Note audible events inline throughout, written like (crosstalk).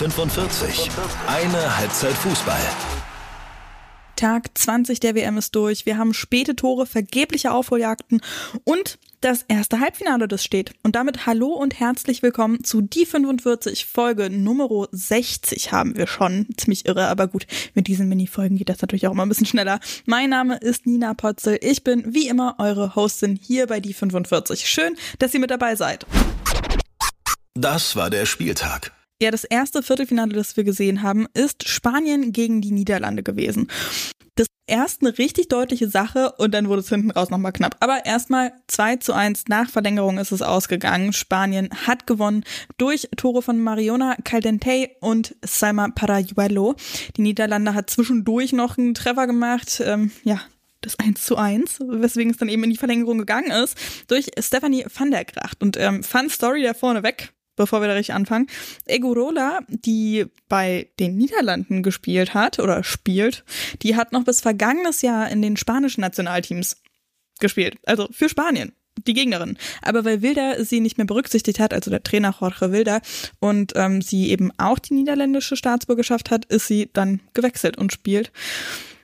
45. Eine Halbzeit Fußball. Tag 20 der WM ist durch. Wir haben späte Tore, vergebliche Aufholjagden und das erste Halbfinale, das steht. Und damit hallo und herzlich willkommen zu die 45 Folge Nummer 60 haben wir schon. Ziemlich irre, aber gut, mit diesen Mini-Folgen geht das natürlich auch immer ein bisschen schneller. Mein Name ist Nina Potzel. Ich bin wie immer eure Hostin hier bei die 45. Schön, dass ihr mit dabei seid. Das war der Spieltag. Ja, das erste Viertelfinale, das wir gesehen haben, ist Spanien gegen die Niederlande gewesen. Das erst eine richtig deutliche Sache und dann wurde es hinten raus nochmal knapp. Aber erstmal 2 zu 1 nach Verlängerung ist es ausgegangen. Spanien hat gewonnen durch Tore von Mariona Caldente und Salma Parayuelo. Die Niederlande hat zwischendurch noch einen Treffer gemacht. Ähm, ja, das 1 zu 1, weswegen es dann eben in die Verlängerung gegangen ist, durch Stephanie van der Gracht. Und ähm, Fun Story da vorne weg bevor wir da richtig anfangen. Egurola, die bei den Niederlanden gespielt hat oder spielt, die hat noch bis vergangenes Jahr in den spanischen Nationalteams gespielt. Also für Spanien die Gegnerin. Aber weil Wilder sie nicht mehr berücksichtigt hat, also der Trainer Jorge Wilder, und ähm, sie eben auch die niederländische Staatsbürgerschaft hat, ist sie dann gewechselt und spielt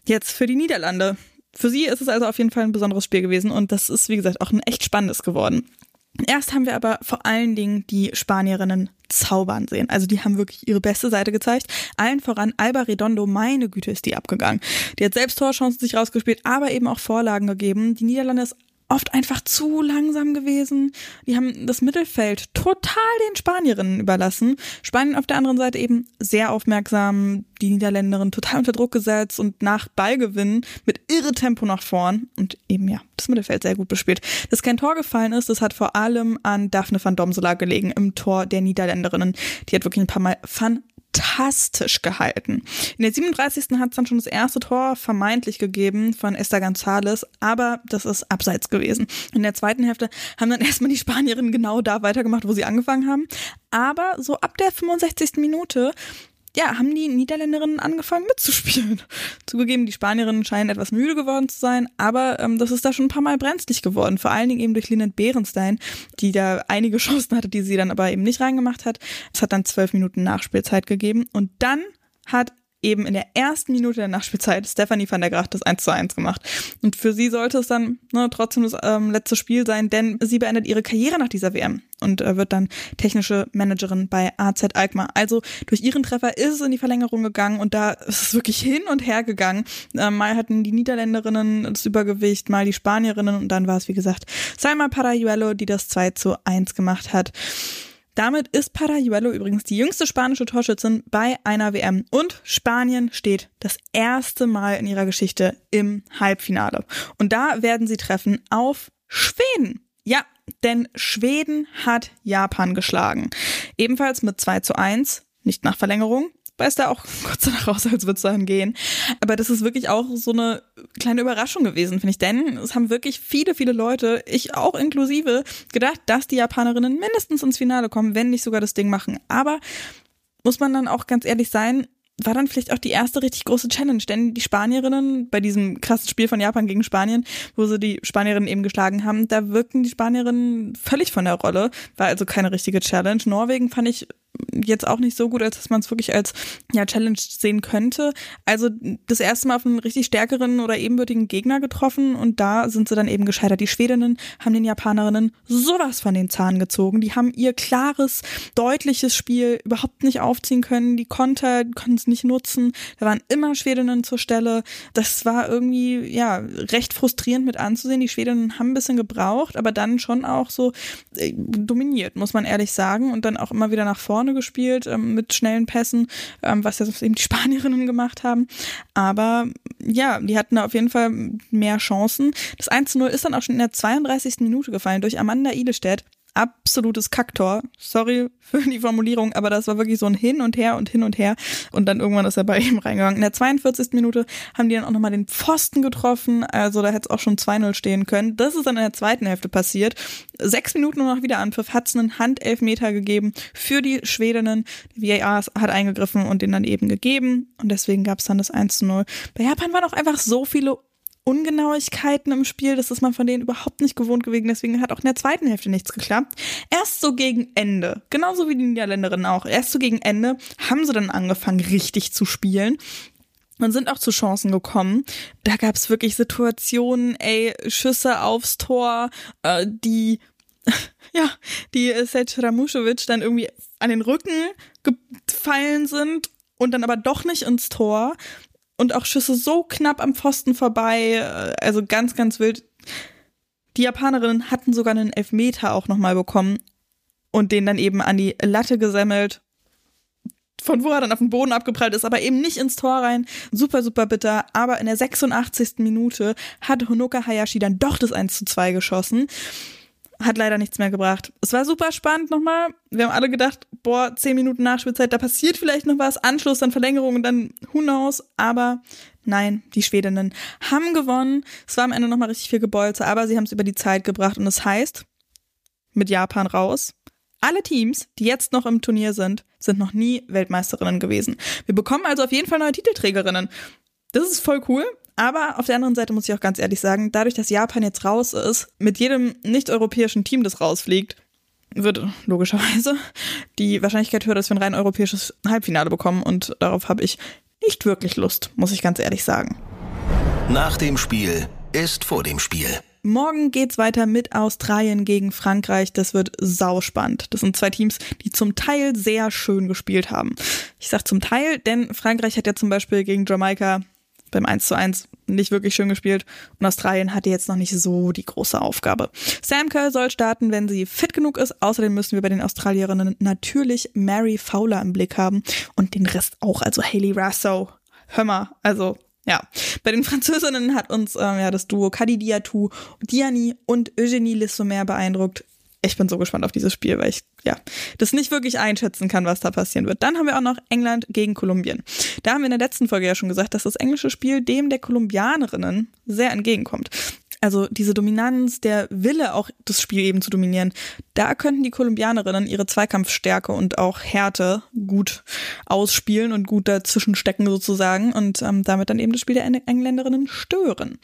jetzt für die Niederlande. Für sie ist es also auf jeden Fall ein besonderes Spiel gewesen und das ist, wie gesagt, auch ein echt spannendes geworden. Erst haben wir aber vor allen Dingen die Spanierinnen zaubern sehen. Also die haben wirklich ihre beste Seite gezeigt. Allen voran Alba Redondo, meine Güte, ist die abgegangen. Die hat selbst Torchancen sich rausgespielt, aber eben auch Vorlagen gegeben. Die Niederlande ist oft einfach zu langsam gewesen. Die haben das Mittelfeld total den Spanierinnen überlassen. Spanien auf der anderen Seite eben sehr aufmerksam, die Niederländerin total unter Druck gesetzt und nach Ballgewinn mit irre Tempo nach vorn und eben ja, das Mittelfeld sehr gut bespielt. Dass kein Tor gefallen ist, das hat vor allem an Daphne van Domsela gelegen im Tor der Niederländerinnen. Die hat wirklich ein paar Mal fantastisch fantastisch gehalten. In der 37. hat es dann schon das erste Tor vermeintlich gegeben von Esther González, aber das ist abseits gewesen. In der zweiten Hälfte haben dann (laughs) erstmal die Spanierinnen genau da weitergemacht, wo sie angefangen haben. Aber so ab der 65. Minute ja, haben die Niederländerinnen angefangen mitzuspielen. (laughs) Zugegeben, die Spanierinnen scheinen etwas müde geworden zu sein, aber ähm, das ist da schon ein paar Mal brenzlig geworden. Vor allen Dingen eben durch Lynette Behrenstein, die da einige (laughs) Chancen hatte, die sie dann aber eben nicht reingemacht hat. Es hat dann zwölf Minuten Nachspielzeit gegeben und dann hat eben in der ersten Minute der Nachspielzeit Stephanie van der Gracht das 1 zu 1 gemacht. Und für sie sollte es dann ne, trotzdem das ähm, letzte Spiel sein, denn sie beendet ihre Karriere nach dieser WM und äh, wird dann technische Managerin bei AZ Alkmaar. Also durch ihren Treffer ist es in die Verlängerung gegangen und da ist es wirklich hin und her gegangen. Äh, mal hatten die Niederländerinnen das Übergewicht, mal die Spanierinnen und dann war es, wie gesagt, Salma Parayuelo, die das 2 zu 1 gemacht hat. Damit ist Parayuelo übrigens die jüngste spanische Torschützin bei einer WM und Spanien steht das erste Mal in ihrer Geschichte im Halbfinale. Und da werden sie treffen auf Schweden. Ja, denn Schweden hat Japan geschlagen. Ebenfalls mit 2 zu 1, nicht nach Verlängerung, beißt er auch (laughs) kurz danach raus, als würde es dahin gehen. Aber das ist wirklich auch so eine kleine Überraschung gewesen, finde ich. Denn es haben wirklich viele, viele Leute, ich auch inklusive, gedacht, dass die Japanerinnen mindestens ins Finale kommen, wenn nicht sogar das Ding machen. Aber muss man dann auch ganz ehrlich sein, war dann vielleicht auch die erste richtig große Challenge, denn die Spanierinnen bei diesem krassen Spiel von Japan gegen Spanien, wo sie die Spanierinnen eben geschlagen haben, da wirkten die Spanierinnen völlig von der Rolle, war also keine richtige Challenge. Norwegen fand ich jetzt auch nicht so gut, als dass man es wirklich als ja, Challenge sehen könnte. Also das erste Mal auf einen richtig stärkeren oder ebenbürtigen Gegner getroffen und da sind sie dann eben gescheitert. Die Schwedinnen haben den Japanerinnen sowas von den Zahn gezogen. Die haben ihr klares, deutliches Spiel überhaupt nicht aufziehen können. Die Konter konnten es nicht nutzen. Da waren immer Schwedinnen zur Stelle. Das war irgendwie ja recht frustrierend mit anzusehen. Die Schwedinnen haben ein bisschen gebraucht, aber dann schon auch so äh, dominiert, muss man ehrlich sagen. Und dann auch immer wieder nach vorne gespielt ähm, mit schnellen Pässen, ähm, was ja eben die (laughs) Spanierinnen gemacht haben. Aber ja, die hatten da auf jeden Fall mehr Chancen. Das 1 zu 0 ist dann auch schon in der 32. Minute gefallen durch Amanda Idestedt absolutes Kacktor. Sorry für die Formulierung, aber das war wirklich so ein Hin und Her und Hin und Her. Und dann irgendwann ist er bei ihm reingegangen. In der 42. Minute haben die dann auch nochmal den Pfosten getroffen. Also da hätte es auch schon 2-0 stehen können. Das ist dann in der zweiten Hälfte passiert. Sechs Minuten noch wieder Anpfiff hat es einen Handelfmeter gegeben für die Schwedinnen. Die VAR hat eingegriffen und den dann eben gegeben. Und deswegen gab es dann das 1 0. Bei Japan waren auch einfach so viele Ungenauigkeiten im Spiel. Das ist man von denen überhaupt nicht gewohnt gewesen. Deswegen hat auch in der zweiten Hälfte nichts geklappt. Erst so gegen Ende, genauso wie die Niederländerinnen auch, erst so gegen Ende haben sie dann angefangen, richtig zu spielen und sind auch zu Chancen gekommen. Da gab es wirklich Situationen, ey, Schüsse aufs Tor, äh, die (laughs) ja, die Sej Ramušović dann irgendwie an den Rücken gefallen sind und dann aber doch nicht ins Tor und auch Schüsse so knapp am Pfosten vorbei, äh, also ganz, ganz wild. Die Japanerinnen hatten sogar einen Elfmeter auch nochmal bekommen und den dann eben an die Latte gesemmelt. Von wo er dann auf den Boden abgeprallt ist, aber eben nicht ins Tor rein. Super, super bitter. Aber in der 86. Minute hat Honoka Hayashi dann doch das 1 zu 2 geschossen hat leider nichts mehr gebracht. Es war super spannend nochmal. Wir haben alle gedacht, boah, zehn Minuten Nachspielzeit, da passiert vielleicht noch was. Anschluss, dann Verlängerung und dann who knows. Aber nein, die Schwedinnen haben gewonnen. Es war am Ende nochmal richtig viel Gebolze, aber sie haben es über die Zeit gebracht. Und das heißt, mit Japan raus, alle Teams, die jetzt noch im Turnier sind, sind noch nie Weltmeisterinnen gewesen. Wir bekommen also auf jeden Fall neue Titelträgerinnen. Das ist voll cool. Aber auf der anderen Seite muss ich auch ganz ehrlich sagen, dadurch, dass Japan jetzt raus ist, mit jedem nicht-europäischen Team, das rausfliegt, wird logischerweise die Wahrscheinlichkeit höher, dass wir ein rein europäisches Halbfinale bekommen. Und darauf habe ich nicht wirklich Lust, muss ich ganz ehrlich sagen. Nach dem Spiel ist vor dem Spiel. Morgen geht's weiter mit Australien gegen Frankreich. Das wird sauspannend. Das sind zwei Teams, die zum Teil sehr schön gespielt haben. Ich sag zum Teil, denn Frankreich hat ja zum Beispiel gegen Jamaika beim 1 zu 1 nicht wirklich schön gespielt und Australien hatte jetzt noch nicht so die große Aufgabe. Sam Kerr soll starten, wenn sie fit genug ist. Außerdem müssen wir bei den Australierinnen natürlich Mary Fowler im Blick haben und den Rest auch, also Haley Rasso. Hör mal, also ja, bei den Französinnen hat uns ähm, ja das Duo Kadi Diatou, Diani und Eugénie Lissomer beeindruckt ich bin so gespannt auf dieses Spiel, weil ich ja das nicht wirklich einschätzen kann, was da passieren wird. Dann haben wir auch noch England gegen Kolumbien. Da haben wir in der letzten Folge ja schon gesagt, dass das englische Spiel dem der Kolumbianerinnen sehr entgegenkommt. Also diese Dominanz, der Wille auch das Spiel eben zu dominieren, da könnten die Kolumbianerinnen ihre Zweikampfstärke und auch Härte gut ausspielen und gut dazwischen stecken sozusagen und ähm, damit dann eben das Spiel der Engländerinnen stören.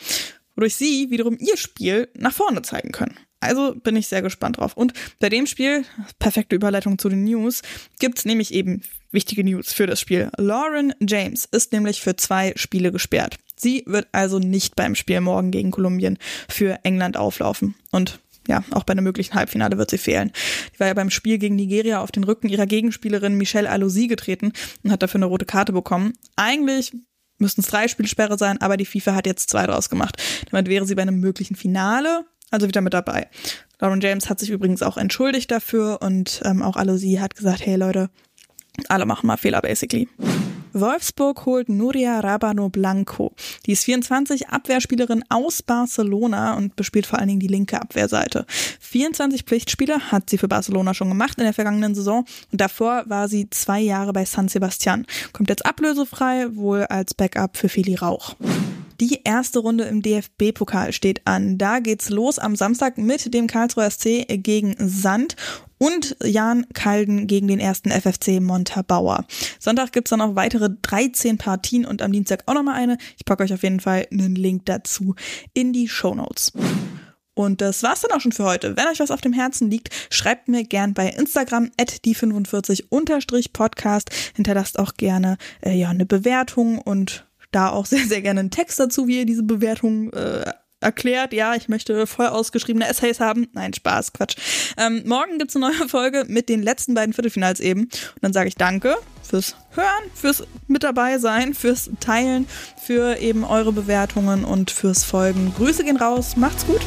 Wodurch sie wiederum ihr Spiel nach vorne zeigen können. Also bin ich sehr gespannt drauf. Und bei dem Spiel, perfekte Überleitung zu den News, gibt's nämlich eben wichtige News für das Spiel. Lauren James ist nämlich für zwei Spiele gesperrt. Sie wird also nicht beim Spiel morgen gegen Kolumbien für England auflaufen. Und ja, auch bei einem möglichen Halbfinale wird sie fehlen. Die war ja beim Spiel gegen Nigeria auf den Rücken ihrer Gegenspielerin Michelle Alosi getreten und hat dafür eine rote Karte bekommen. Eigentlich müssten es drei Spielsperre sein, aber die FIFA hat jetzt zwei draus gemacht. Damit wäre sie bei einem möglichen Finale also wieder mit dabei. Lauren James hat sich übrigens auch entschuldigt dafür und ähm, auch alle sie hat gesagt, hey Leute, alle machen mal Fehler basically. Wolfsburg holt Nuria Rabano Blanco. Die ist 24 Abwehrspielerin aus Barcelona und bespielt vor allen Dingen die linke Abwehrseite. 24 Pflichtspiele hat sie für Barcelona schon gemacht in der vergangenen Saison und davor war sie zwei Jahre bei San Sebastian. Kommt jetzt ablösefrei, wohl als Backup für Feli Rauch. Die erste Runde im DFB-Pokal steht an. Da geht's los am Samstag mit dem Karlsruher SC gegen Sand und Jan Kalden gegen den ersten FFC Montabaur. Sonntag gibt's dann noch weitere 13 Partien und am Dienstag auch nochmal eine. Ich packe euch auf jeden Fall einen Link dazu in die Show Notes. Und das war's dann auch schon für heute. Wenn euch was auf dem Herzen liegt, schreibt mir gern bei Instagram at die45-podcast. Hinterlasst auch gerne äh, ja eine Bewertung und da auch sehr, sehr gerne einen Text dazu, wie ihr diese Bewertung äh, erklärt, ja, ich möchte voll ausgeschriebene Essays haben. Nein, Spaß, Quatsch. Ähm, morgen gibt's eine neue Folge mit den letzten beiden Viertelfinals eben. Und dann sage ich danke fürs Hören, fürs mit dabei sein, fürs Teilen, für eben eure Bewertungen und fürs Folgen. Grüße gehen raus, macht's gut.